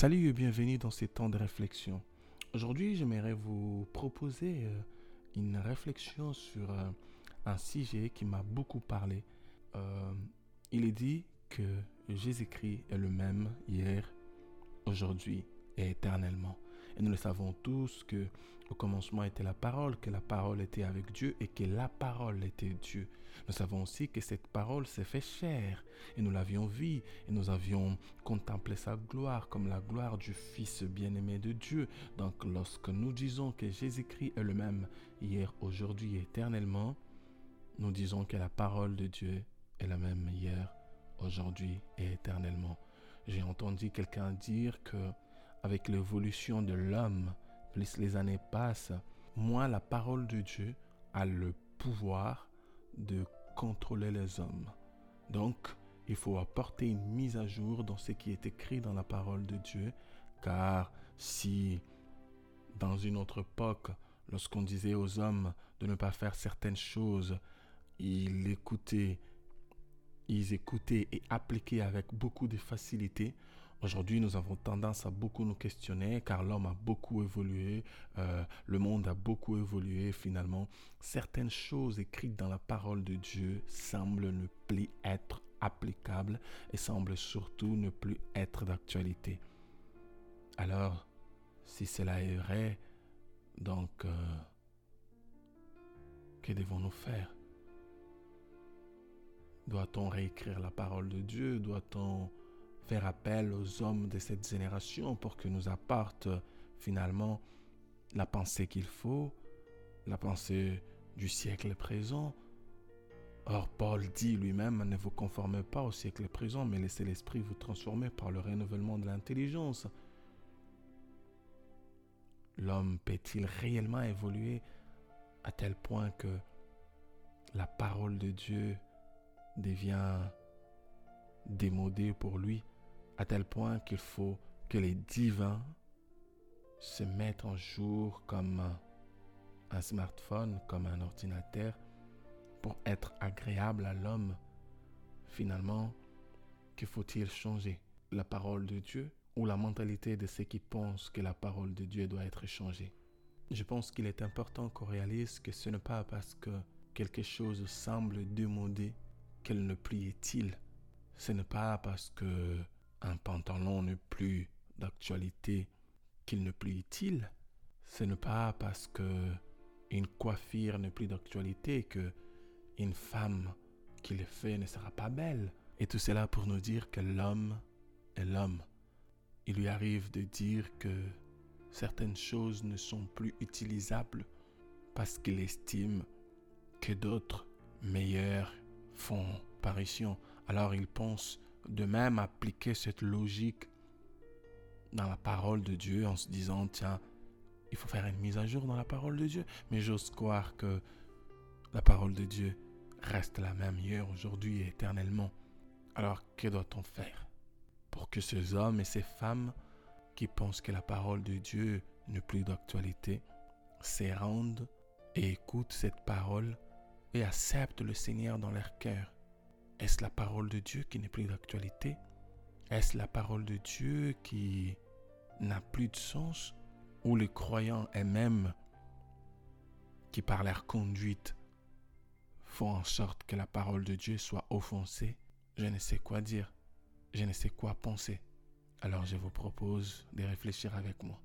Salut et bienvenue dans ces temps de réflexion. Aujourd'hui, j'aimerais vous proposer euh, une réflexion sur euh, un sujet qui m'a beaucoup parlé. Euh, il est dit que Jésus-Christ est le même hier, aujourd'hui et éternellement. Et nous le savons tous que au commencement était la parole, que la parole était avec Dieu et que la parole était Dieu. Nous savons aussi que cette parole s'est fait chair et nous l'avions vue et nous avions contemplé sa gloire comme la gloire du Fils bien-aimé de Dieu. Donc lorsque nous disons que Jésus-Christ est le même hier, aujourd'hui et éternellement, nous disons que la parole de Dieu est la même hier, aujourd'hui et éternellement. J'ai entendu quelqu'un dire que avec l'évolution de l'homme, plus les années passent, moins la parole de Dieu a le pouvoir de contrôler les hommes. Donc, il faut apporter une mise à jour dans ce qui est écrit dans la parole de Dieu, car si dans une autre époque, lorsqu'on disait aux hommes de ne pas faire certaines choses, ils écoutaient, ils écoutaient et appliquaient avec beaucoup de facilité, Aujourd'hui, nous avons tendance à beaucoup nous questionner car l'homme a beaucoup évolué, euh, le monde a beaucoup évolué finalement. Certaines choses écrites dans la parole de Dieu semblent ne plus être applicables et semblent surtout ne plus être d'actualité. Alors, si cela est vrai, donc, euh, que devons-nous faire? Doit-on réécrire la parole de Dieu? Doit-on faire appel aux hommes de cette génération pour que nous apportent finalement la pensée qu'il faut, la pensée du siècle présent. Or, Paul dit lui-même, ne vous conformez pas au siècle présent, mais laissez l'esprit vous transformer par le renouvellement de l'intelligence. L'homme peut-il réellement évoluer à tel point que la parole de Dieu devient démodée pour lui? À tel point qu'il faut que les divins se mettent en jour comme un smartphone, comme un ordinateur, pour être agréable à l'homme. Finalement, que faut-il changer? La parole de Dieu ou la mentalité de ceux qui pensent que la parole de Dieu doit être changée? Je pense qu'il est important qu'on réalise que ce n'est pas parce que quelque chose semble démodé qu'elle ne plus utile. Ce n'est pas parce que un pantalon n'est plus d'actualité qu'il n'est plus utile. Ce n'est pas parce que une coiffure n'est plus d'actualité que une femme qui le fait ne sera pas belle. Et tout cela pour nous dire que l'homme est l'homme. Il lui arrive de dire que certaines choses ne sont plus utilisables parce qu'il estime que d'autres meilleures font apparition. Alors il pense de même appliquer cette logique dans la parole de Dieu en se disant, tiens, il faut faire une mise à jour dans la parole de Dieu. Mais j'ose croire que la parole de Dieu reste la même hier, aujourd'hui et éternellement. Alors, que doit-on faire pour que ces hommes et ces femmes qui pensent que la parole de Dieu n'est plus d'actualité se rendent et écoutent cette parole et acceptent le Seigneur dans leur cœur? Est-ce la parole de Dieu qui n'est plus d'actualité? Est-ce la parole de Dieu qui n'a plus de sens? Ou les croyants eux-mêmes, qui par leur conduite font en sorte que la parole de Dieu soit offensée? Je ne sais quoi dire, je ne sais quoi penser. Alors je vous propose de réfléchir avec moi.